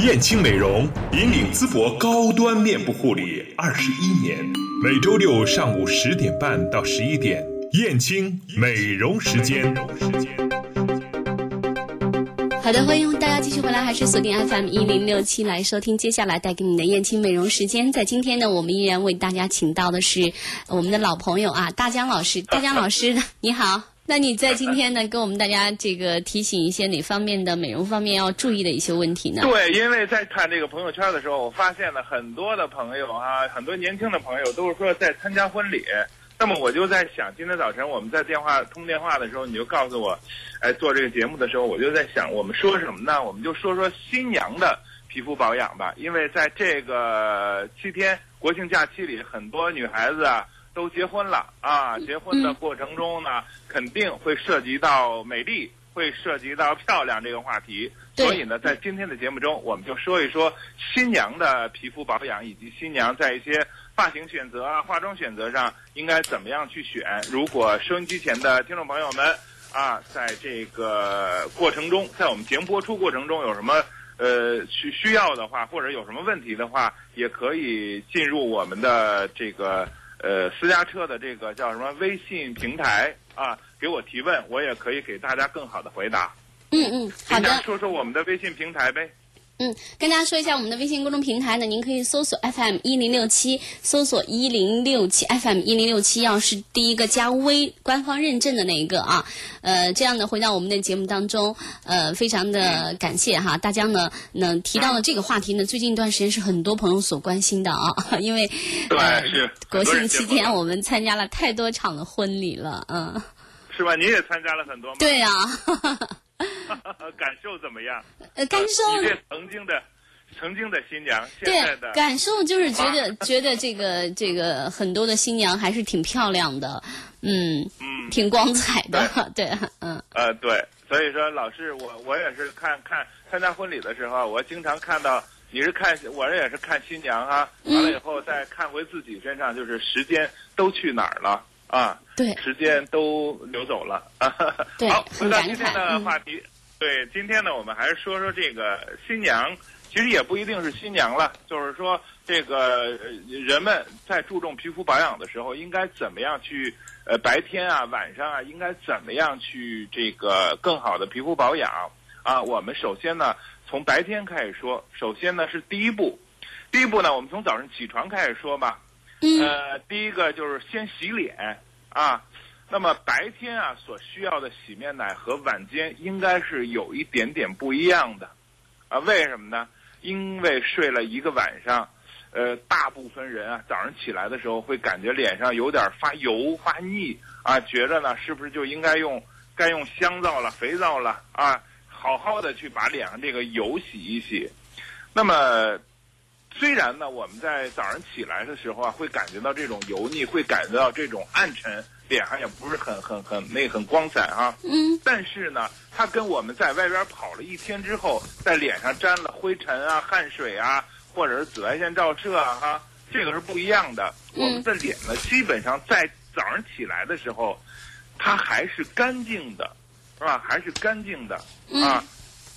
燕青美容引领淄博高端面部护理二十一年，每周六上午十点半到十一点，燕青美容时间。好的，欢迎大家继续回来，还是锁定 FM 一零六七来收听接下来带给你的燕青美容时间。在今天呢，我们依然为大家请到的是我们的老朋友啊，大江老师。大江老师，你好。那你在今天呢，跟我们大家这个提醒一些哪方面的美容方面要注意的一些问题呢？对，因为在看这个朋友圈的时候，我发现了很多的朋友啊，很多年轻的朋友都是说在参加婚礼。那么我就在想，今天早晨我们在电话通电话的时候，你就告诉我，哎，做这个节目的时候，我就在想，我们说什么呢？我们就说说新娘的皮肤保养吧，因为在这个七天国庆假期里，很多女孩子啊。都结婚了啊！结婚的过程中呢，肯定会涉及到美丽，会涉及到漂亮这个话题。所以呢，在今天的节目中，我们就说一说新娘的皮肤保养，以及新娘在一些发型选择啊、化妆选择上应该怎么样去选。如果收音机前的听众朋友们啊，在这个过程中，在我们节目播出过程中有什么呃需需要的话，或者有什么问题的话，也可以进入我们的这个。呃，私家车的这个叫什么微信平台啊，给我提问，我也可以给大家更好的回答。嗯嗯，好的。说说我们的微信平台呗。嗯，跟大家说一下我们的微信公众平台呢，您可以搜索 FM 一零六七，搜索一零六七 FM 一零六七，要是第一个加微官方认证的那一个啊，呃，这样呢回到我们的节目当中，呃，非常的感谢哈，大家呢能提到的这个话题呢，最近一段时间是很多朋友所关心的啊，因为对是国庆期间我们参加了太多场的婚礼了，嗯，是吧？你也参加了很多吗？对呀。感受怎么样？呃，感受。你曾经的，曾经的新娘，现在的感受就是觉得觉得这个这个很多的新娘还是挺漂亮的，嗯嗯，挺光彩的，对，嗯。呃，对，所以说老师，我我也是看看参加婚礼的时候，我经常看到你是看，我这也是看新娘哈，完了以后再看回自己身上，就是时间都去哪儿了。啊，对，时间都流走了啊。好，回到今天的话题。对，今天呢，我们还是说说这个新娘，其实也不一定是新娘了，就是说这个人们在注重皮肤保养的时候，应该怎么样去呃白天啊、晚上啊，应该怎么样去这个更好的皮肤保养啊？我们首先呢，从白天开始说，首先呢是第一步，第一步呢，我们从早上起床开始说吧。呃，第一个就是先洗脸啊。那么白天啊所需要的洗面奶和晚间应该是有一点点不一样的啊。为什么呢？因为睡了一个晚上，呃，大部分人啊早上起来的时候会感觉脸上有点发油发腻啊，觉着呢是不是就应该用该用香皂了、肥皂了啊，好好的去把脸上这个油洗一洗。那么。虽然呢，我们在早上起来的时候啊，会感觉到这种油腻，会感觉到这种暗沉，脸上也不是很很很那很光彩啊。嗯。但是呢，它跟我们在外边跑了一天之后，在脸上沾了灰尘啊、汗水啊，或者是紫外线照射啊，哈，这个是不一样的。嗯。我们的脸呢，基本上在早上起来的时候，它还是干净的，是吧？还是干净的啊。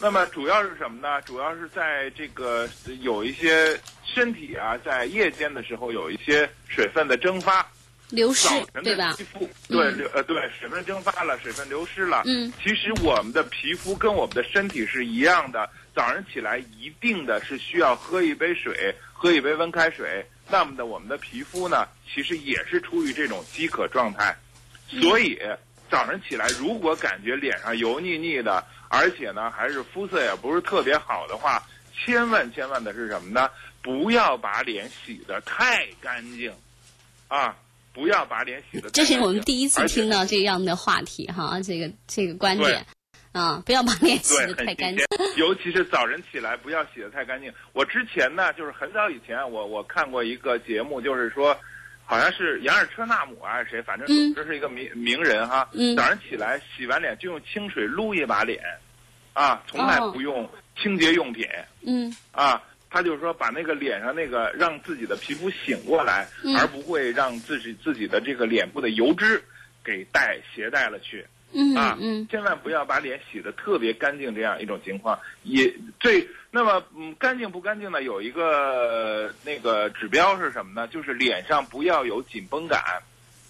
那么主要是什么呢？主要是在这个有一些身体啊，在夜间的时候有一些水分的蒸发，流失，对吧？肌肤对流呃对水分蒸发了，水分流失了。嗯，其实我们的皮肤跟我们的身体是一样的，早上起来一定的是需要喝一杯水，喝一杯温开水。那么的我们的皮肤呢，其实也是处于这种饥渴状态，所以早上起来如果感觉脸上油腻腻的。而且呢，还是肤色也不是特别好的话，千万千万的是什么呢？不要把脸洗得太干净，啊，不要把脸洗得。这是我们第一次听到这样的话题哈，这个这个观点。啊，不要把脸洗的太干净。尤其是早晨起来不要洗得太干净。我之前呢，就是很早以前，我我看过一个节目，就是说，好像是杨尔车纳姆还是，谁，反正这是一个名名人哈。早上起来洗完脸就用清水撸一把脸，啊，从来不用清洁用品。嗯。啊，他就是说把那个脸上那个让自己的皮肤醒过来，而不会让自己自己的这个脸部的油脂给带携带了去。嗯啊，嗯，千万不要把脸洗得特别干净，这样一种情况也最那么嗯干净不干净呢？有一个那个指标是什么呢？就是脸上不要有紧绷感，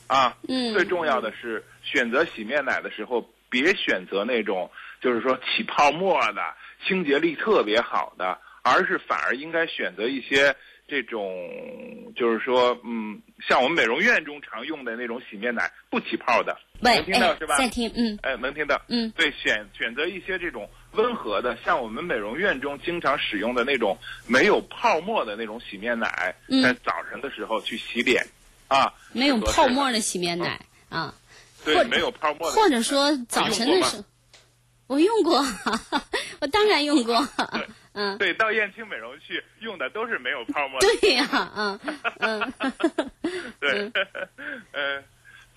啊，嗯，最重要的是选择洗面奶的时候，别选择那种就是说起泡沫的、清洁力特别好的，而是反而应该选择一些。这种就是说，嗯，像我们美容院中常用的那种洗面奶，不起泡的，能听到是吧？在听，嗯，哎，能听到，嗯，对，选选择一些这种温和的，像我们美容院中经常使用的那种没有泡沫的那种洗面奶，在早晨的时候去洗脸，啊，没有泡沫的洗面奶啊，对，没有泡沫的，或者说早晨的时候，我用过，我当然用过。嗯，对，到燕青美容去用的都是没有泡沫的。对呀，嗯嗯，对，嗯，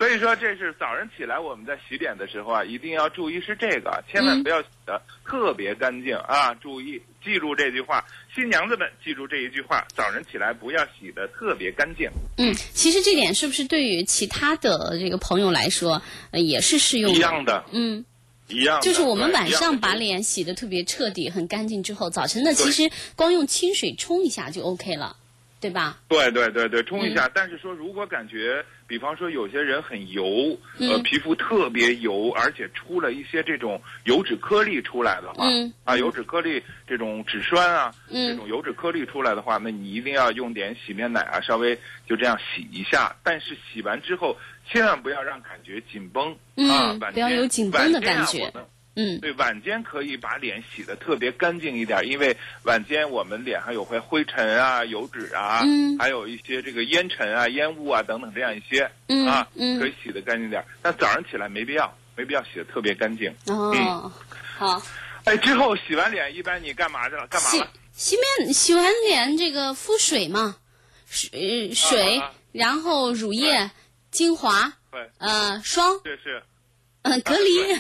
所以说这是早上起来我们在洗脸的时候啊，一定要注意是这个，千万不要洗的特别干净啊！注意，记住这句话，新娘子们记住这一句话：早上起来不要洗的特别干净。嗯，其实这点是不是对于其他的这个朋友来说，呃，也是适用一样的？嗯。一样，就是我们晚上把脸洗的特别彻底、很干净之后，早晨呢，其实光用清水冲一下就 OK 了，对吧？对对对对，冲一下。但是说，如果感觉，比方说有些人很油，呃，皮肤特别油，而且出了一些这种油脂颗粒出来的话，啊，油脂颗粒这种脂栓啊，这种油脂颗粒出来的话，那你一定要用点洗面奶啊，稍微就这样洗一下。但是洗完之后。千万不要让感觉紧绷啊！不要有紧绷的感觉。嗯，对，晚间可以把脸洗的特别干净一点，因为晚间我们脸上有会灰尘啊、油脂啊，嗯还有一些这个烟尘啊、烟雾啊等等这样一些啊，可以洗的干净点。但早上起来没必要，没必要洗的特别干净。哦，好。哎，之后洗完脸一般你干嘛去了？干嘛了？洗面洗完脸这个敷水嘛，水水，然后乳液。精华，对，呃，霜，这是，嗯，隔离，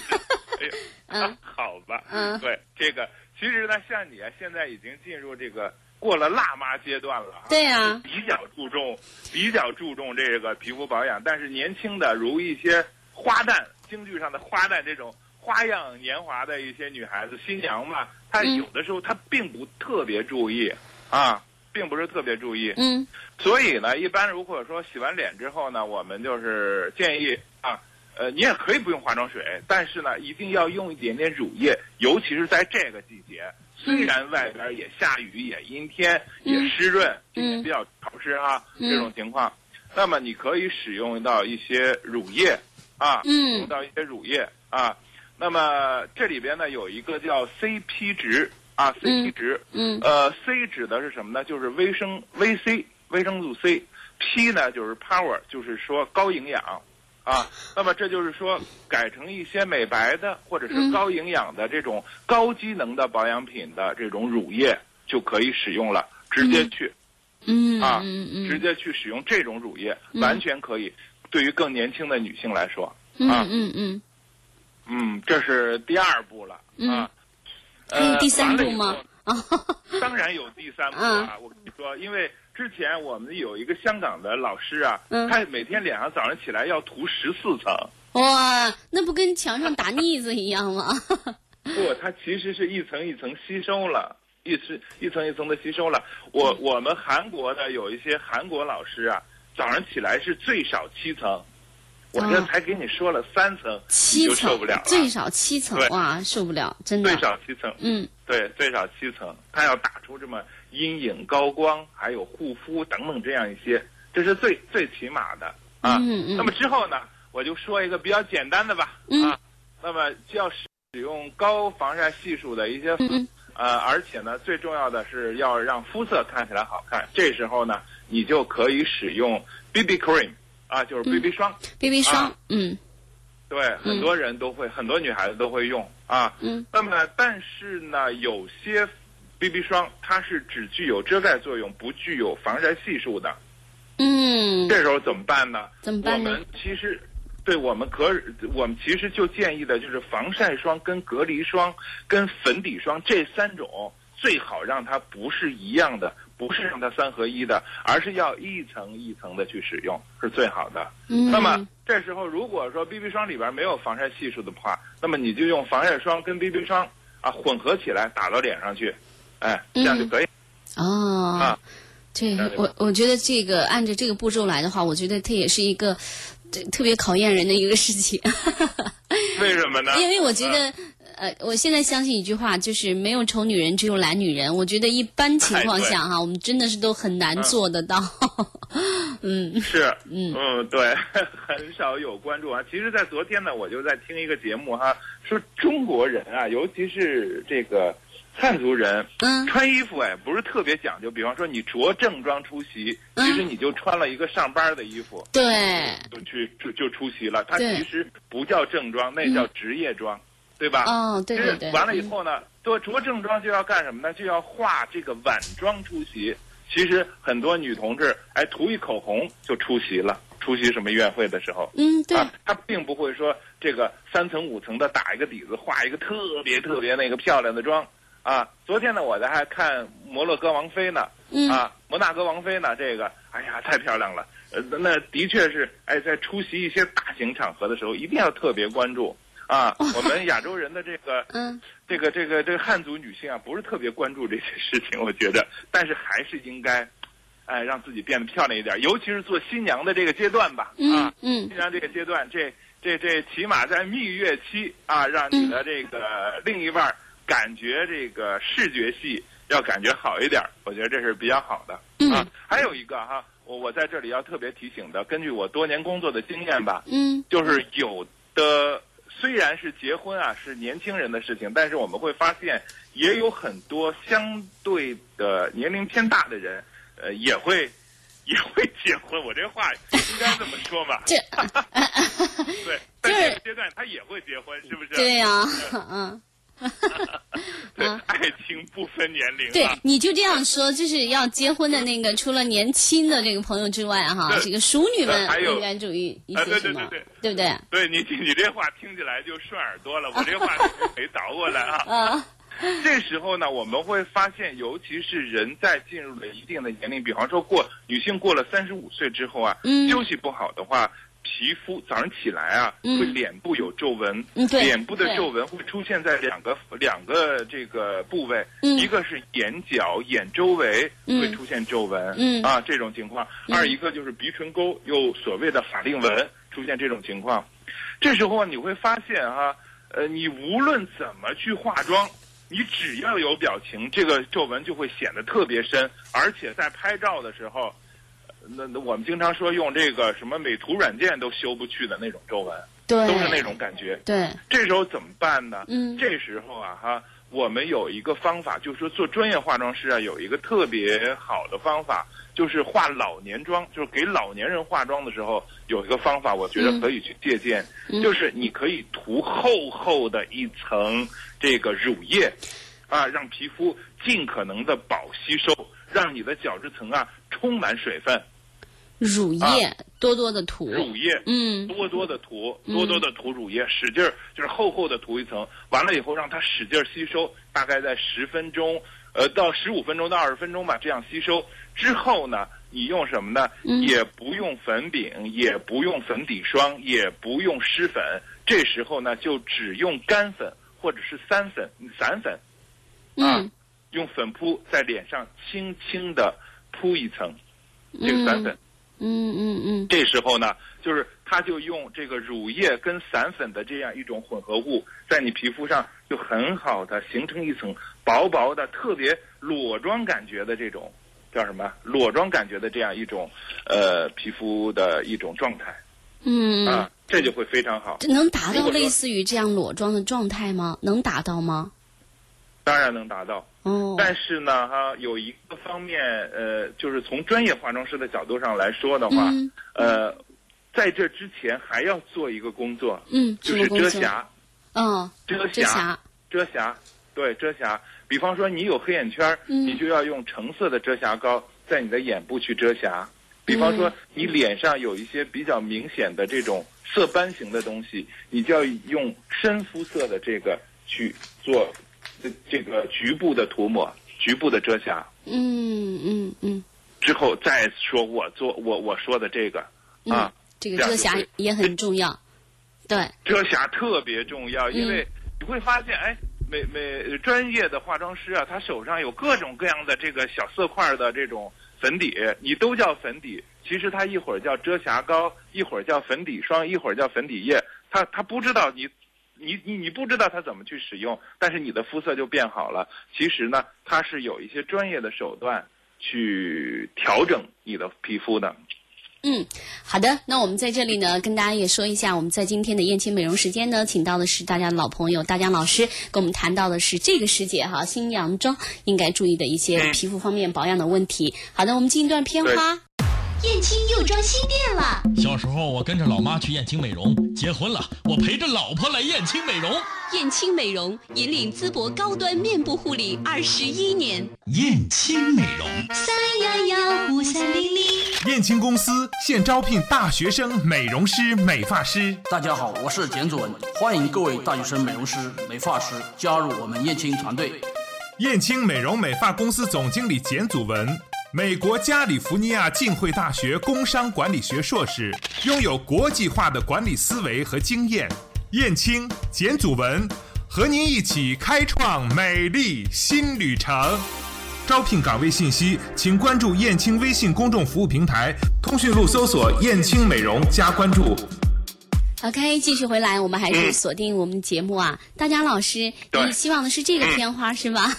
嗯，好吧，嗯，对，这个其实呢，像你啊，现在已经进入这个过了辣妈阶段了，对呀，比较注重，比较注重这个皮肤保养，但是年轻的如一些花旦，京剧上的花旦这种花样年华的一些女孩子，新娘嘛，她有的时候她并不特别注意啊。并不是特别注意，嗯，所以呢，一般如果说洗完脸之后呢，我们就是建议啊，呃，你也可以不用化妆水，但是呢，一定要用一点点乳液，尤其是在这个季节，虽然外边也下雨，也阴天，也湿润，今天比较潮湿啊，这种情况，那么你可以使用到一些乳液啊，用到一些乳液啊，那么这里边呢有一个叫 CP 值。啊，CP 值，嗯，呃，C 指的是什么呢？就是维生 VC 维生素 C，P 呢就是 Power，就是说高营养，啊，那么这就是说改成一些美白的或者是高营养的这种高机能的保养品的这种乳液就可以使用了，直接去，嗯，啊，直接去使用这种乳液，完全可以，对于更年轻的女性来说，啊，嗯嗯，嗯，这是第二步了，啊。还有第三步吗？啊，当然有第三步啊！我跟你说，因为之前我们有一个香港的老师啊，他每天脸上早上起来要涂十四层。哇，那不跟墙上打腻子一样吗？不，它其实是一层一层吸收了，一层一层一层的吸收了。我我们韩国的有一些韩国老师啊，早上起来是最少七层。我这才给你说了三层，七层受不了，最少七层，哇，受不了，真的。最少七层，嗯，对，最少七层，他要打出这么阴影、高光，还有护肤等等这样一些，这是最最起码的啊。嗯嗯。那么之后呢，我就说一个比较简单的吧，啊，那么就要使用高防晒系数的一些，呃，而且呢，最重要的是要让肤色看起来好看。这时候呢，你就可以使用 BB cream。啊，就是 BB 霜，BB 霜，嗯，对，很多人都会，很多女孩子都会用啊。嗯。那么，但是呢，有些 BB 霜它是只具有遮盖作用，不具有防晒系数的。嗯。这时候怎么办呢？怎么办呢？我们其实，对我们可，我们其实就建议的就是防晒霜、跟隔离霜、跟粉底霜这三种，最好让它不是一样的。不是让它三合一的，而是要一层一层的去使用是最好的。嗯。那么这时候如果说 BB 霜里边没有防晒系数的话，那么你就用防晒霜跟 BB 霜啊混合起来打到脸上去，哎，这样就可以。哦。啊。这我我觉得这个按照这个步骤来的话，我觉得它也是一个特别考验人的一个事情。为什么呢？因为我觉得。呃，我现在相信一句话，就是没有丑女人，只有懒女人。我觉得一般情况下哈，我们真的是都很难做得到。嗯，是，嗯嗯，对，很少有关注啊。其实，在昨天呢，我就在听一个节目哈，说中国人啊，尤其是这个汉族人，嗯，穿衣服哎，不是特别讲究。比方说，你着正装出席，其实你就穿了一个上班的衣服，对，就去就就出席了。它其实不叫正装，那叫职业装。对吧？哦，对对对。完了以后呢，着着正装就要干什么呢？就要化这个晚妆出席。其实很多女同志，哎，涂一口红就出席了。出席什么宴会的时候，嗯，对。她并不会说这个三层五层的打一个底子，画一个特别特别那个漂亮的妆啊。昨天呢，我在还看摩洛哥王妃呢，啊，摩纳哥王妃呢，这个，哎呀，太漂亮了。呃，那的确是，哎，在出席一些大型场合的时候，一定要特别关注。啊，我们亚洲人的这个，嗯，这个这个这个汉族女性啊，不是特别关注这些事情，我觉得，但是还是应该，哎，让自己变得漂亮一点，尤其是做新娘的这个阶段吧，啊，嗯，新娘这个阶段，这这这起码在蜜月期啊，让你的这个另一半感觉这个视觉系要感觉好一点，我觉得这是比较好的啊。还有一个哈，我我在这里要特别提醒的，根据我多年工作的经验吧，嗯，就是有的。虽然是结婚啊，是年轻人的事情，但是我们会发现，也有很多相对的年龄偏大的人，呃，也会 也会结婚。我这话应该这么说吧？这 对，在这个阶段他也会结婚，是不是？对呀，嗯。对，爱情不分年龄。对，你就这样说，就是要结婚的那个，除了年轻的这个朋友之外，哈，这个熟女们应该注意一些什么？对不对？对你，你这话听起来就顺耳朵了。我这话 没倒过来啊。啊。这时候呢，我们会发现，尤其是人在进入了一定的年龄，比方说过女性过了三十五岁之后啊，休息不好的话。皮肤早上起来啊，会脸部有皱纹，脸部的皱纹会出现在两个两个这个部位，一个是眼角眼周围会出现皱纹，啊这种情况；二一个就是鼻唇沟有所谓的法令纹出现这种情况。这时候你会发现哈，呃，你无论怎么去化妆，你只要有表情，这个皱纹就会显得特别深，而且在拍照的时候。那那我们经常说用这个什么美图软件都修不去的那种皱纹，对，都是那种感觉。对，这时候怎么办呢？嗯，这时候啊哈，我们有一个方法，就是说做专业化妆师啊，有一个特别好的方法，就是化老年妆，就是给老年人化妆的时候有一个方法，我觉得可以去借鉴，就是你可以涂厚厚的一层这个乳液，啊，让皮肤尽可能的保吸收，让你的角质层啊充满水分。乳液多多的涂，乳液，嗯，多多的涂，多多的涂乳液，使劲儿，就是厚厚的涂一层，完了以后让它使劲儿吸收，大概在十分钟，呃，到十五分钟到二十分钟吧，这样吸收。之后呢，你用什么呢？也不用粉饼，也不用粉底霜，也不用湿粉，这时候呢，就只用干粉或者是散粉，散粉，啊，用粉扑在脸上轻轻的铺一层，这个散粉。嗯嗯嗯，这时候呢，就是他就用这个乳液跟散粉的这样一种混合物，在你皮肤上就很好的形成一层薄薄的、特别裸妆感觉的这种叫什么裸妆感觉的这样一种呃皮肤的一种状态。嗯啊，这就会非常好。这能达到类似于这样裸妆的状态吗？能达到吗？当然能达到。哦，但是呢，哈，有一个方面，呃，就是从专业化妆师的角度上来说的话，呃，在这之前还要做一个工作，嗯，就是遮瑕，嗯，遮瑕，遮瑕，对，遮瑕。比方说你有黑眼圈，你就要用橙色的遮瑕膏在你的眼部去遮瑕。比方说你脸上有一些比较明显的这种色斑型的东西，你就要用深肤色的这个去做这这个局部的涂抹，局部的遮瑕。嗯嗯嗯。之后再说我做我我说的这个啊，这个遮瑕也很重要。对，遮瑕特别重要，因为你会发现，哎，每每专业的化妆师啊，他手上有各种各样的这个小色块的这种粉底，你都叫粉底，其实他一会儿叫遮瑕膏，一会儿叫粉底霜，一会儿叫粉底液，他他不知道你，你你你不知道它怎么去使用，但是你的肤色就变好了。其实呢，它是有一些专业的手段去调整你的皮肤的。嗯，好的，那我们在这里呢，跟大家也说一下，我们在今天的燕青美容时间呢，请到的是大家的老朋友大江老师，跟我们谈到的是这个时节哈，新娘妆应该注意的一些皮肤方面保养的问题。好的，我们进一段片花。燕青又装新店了。小时候我跟着老妈去燕青美容，结婚了我陪着老婆来燕青美容。燕青美容引领淄博高端面部护理二十一年。燕青美容三幺幺五三零零。燕青公司现招聘大学生美容师、美发师。大家好，我是简祖文，欢迎各位大学生美容师、美发师加入我们燕青团队。燕青美容美发公司总经理简祖文。美国加利福尼亚浸会大学工商管理学硕士，拥有国际化的管理思维和经验。燕青、简祖文和您一起开创美丽新旅程。招聘岗位信息，请关注燕青微信公众服务平台，通讯录搜索“燕青美容”加关注。OK，继续回来，我们还是锁定我们节目啊。大家老师，你希望的是这个片花是吧？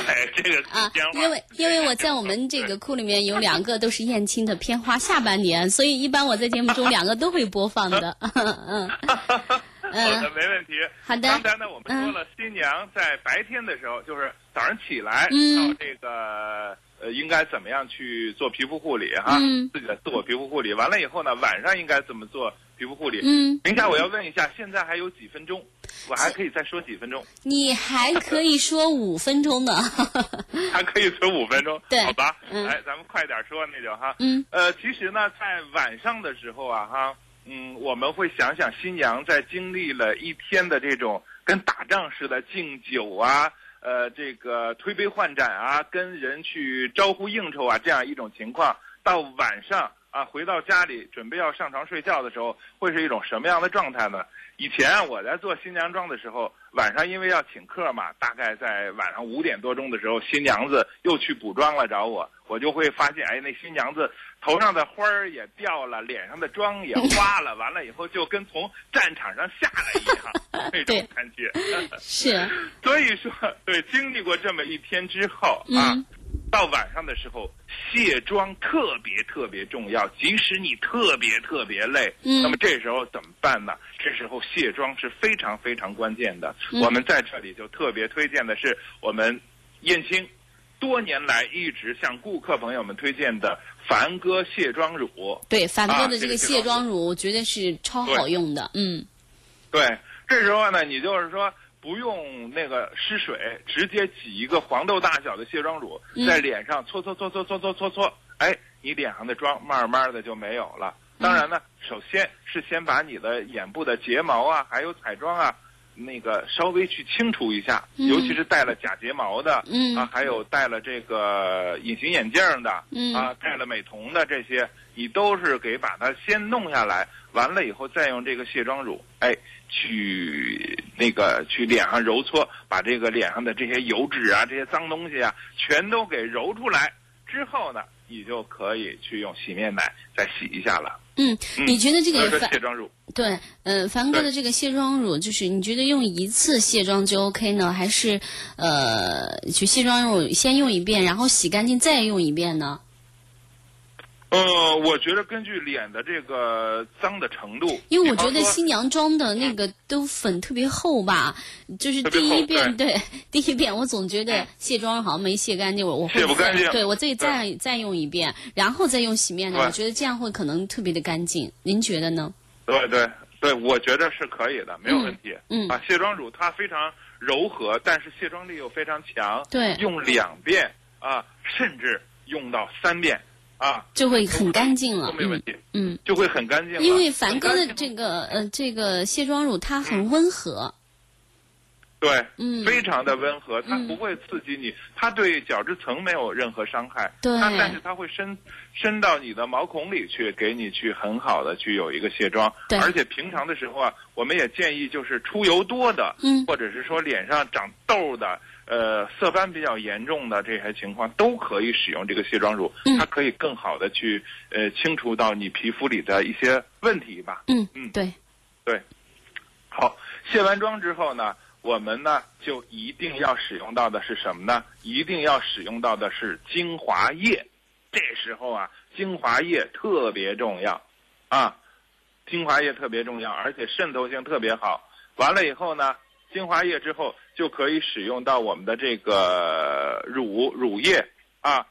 对这个啊，因为因为我在我们这个库里面有两个都是燕青的片花下半年，所以一般我在节目中两个都会播放的。嗯，好的，没问题。好的。刚才呢，我们说了，新娘在白天的时候，就是早上起来，嗯，这个呃，应该怎么样去做皮肤护理哈？嗯，自己的自我皮肤护理完了以后呢，晚上应该怎么做？皮肤护理。嗯，等一下，我要问一下，现在还有几分钟？我还可以再说几分钟。你还可以说五分钟呢。还可以说五分钟。对，好吧。嗯。哎，咱们快点说那就哈。嗯。呃，其实呢，在晚上的时候啊，哈，嗯，我们会想想新娘在经历了一天的这种跟打仗似的敬酒啊，呃，这个推杯换盏啊，跟人去招呼应酬啊，这样一种情况，到晚上。啊，回到家里准备要上床睡觉的时候，会是一种什么样的状态呢？以前我在做新娘妆的时候，晚上因为要请客嘛，大概在晚上五点多钟的时候，新娘子又去补妆了找我，我就会发现，哎，那新娘子头上的花儿也掉了，脸上的妆也花了，完了以后就跟从战场上下来一样 那种感觉。是。所以说，对，经历过这么一天之后啊。到晚上的时候，卸妆特别特别重要。即使你特别特别累，那么这时候怎么办呢？这时候卸妆是非常非常关键的。我们在这里就特别推荐的是我们燕青多年来一直向顾客朋友们推荐的凡哥卸妆乳。对，凡哥的这个卸妆乳，我觉得是超好用的。嗯，对，这时候呢，你就是说。不用那个湿水，直接挤一个黄豆大小的卸妆乳在脸上搓搓搓搓搓搓搓搓，哎，你脸上的妆慢慢的就没有了。当然呢，首先是先把你的眼部的睫毛啊，还有彩妆啊，那个稍微去清除一下，尤其是戴了假睫毛的，啊，还有戴了这个隐形眼镜的，啊，戴了美瞳的这些，你都是给把它先弄下来，完了以后再用这个卸妆乳，哎。去那个去脸上揉搓，把这个脸上的这些油脂啊、这些脏东西啊，全都给揉出来之后呢，你就可以去用洗面奶再洗一下了。嗯，你觉得这个卸妆乳？对，呃，凡哥的这个卸妆乳，就是你觉得用一次卸妆就 OK 呢，还是呃，去卸妆乳先用一遍，然后洗干净再用一遍呢？呃，我觉得根据脸的这个脏的程度，因为我觉得新娘妆的那个都粉特别厚吧，就是第一遍对第一遍，我总觉得卸妆好像没卸干净，我我会对我自己再再用一遍，然后再用洗面奶，我觉得这样会可能特别的干净。您觉得呢？对对对，我觉得是可以的，没有问题。嗯啊，卸妆乳它非常柔和，但是卸妆力又非常强。对用两遍啊，甚至用到三遍啊，就会很干净了都。没问题，嗯，就会很干净了。因为凡哥的这个呃这个卸妆乳它很温和，对，嗯非常的温和，它嗯不会刺激你，它对角质层没有任何伤害。对它但是它会深深到你的毛孔里去，给你去很好的去有一个卸妆。对而且平常的时候啊，我们也建议就是出油多的，嗯或者是说脸上长痘的。呃，色斑比较严重的这些情况都可以使用这个卸妆乳，嗯它可以更好的去呃清除到你皮肤里的一些问题吧。嗯嗯对，对，好，卸完妆之后呢，我们呢就一定要使用到的是什么呢？一定要使用到的是精华液。这时候啊，精华液特别重要，啊，精华液特别重要，而且渗透性特别好。完了以后呢，精华液之后就可以使用到我们的这个乳乳液啊。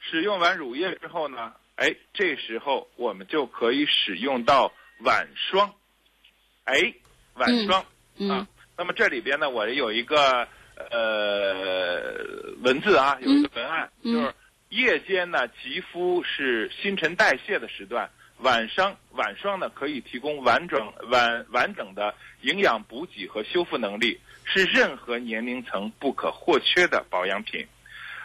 使用完乳液之后呢，哎，这时候我们就可以使用到晚霜。哎，晚霜、嗯啊。那么这里边呢，我有一个呃文字啊，有一个文案，嗯就是夜间呢，肌肤是新陈代谢的时段，晚上晚霜呢可以提供完整完完整的营养补给和修复能力，是任何年龄层不可或缺的保养品。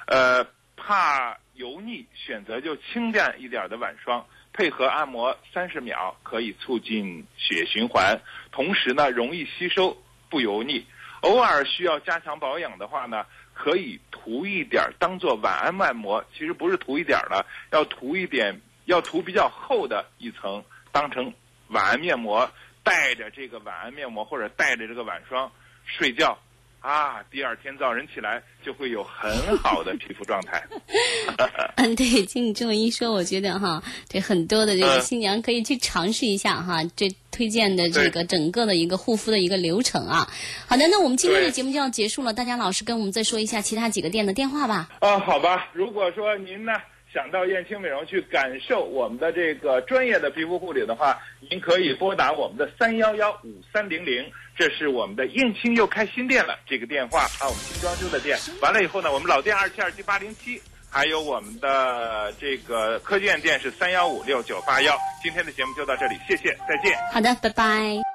呃，怕油腻，选择就清淡一点的晚霜，配合按摩三十秒，可以促进血循环，同时呢容易吸收，不油腻。偶尔需要加强保养的话呢，可以涂一点当做晚安按摩，其实不是涂一点儿了，要涂一点，要涂比较厚的一层，当成晚安面膜，带着这个晚安面膜或者带着这个晚霜睡觉。啊，第二天早晨起来就会有很好的皮肤状态。嗯，对，经你这么一说，我觉得哈，这很多的这个嗯新娘可以去尝试一下哈，这推荐的这个整个的一个护肤的一个流程啊。好的，那我们今天的节目就要结束了，大家老师跟我们再说一下其他几个店的电话吧。啊，好吧，如果说您呢想到燕青美容去感受我们的这个专业的皮肤护理的话，您可以拨打我们的三幺幺五三零零，这是我们的燕青又开新店了这个电话啊，我们新装修的店。完了以后呢，我们老店二七二七八零七。还有我们的这个科技院店是三幺五六九八幺。今天的节目就到这里，谢谢，再见。好的，拜拜。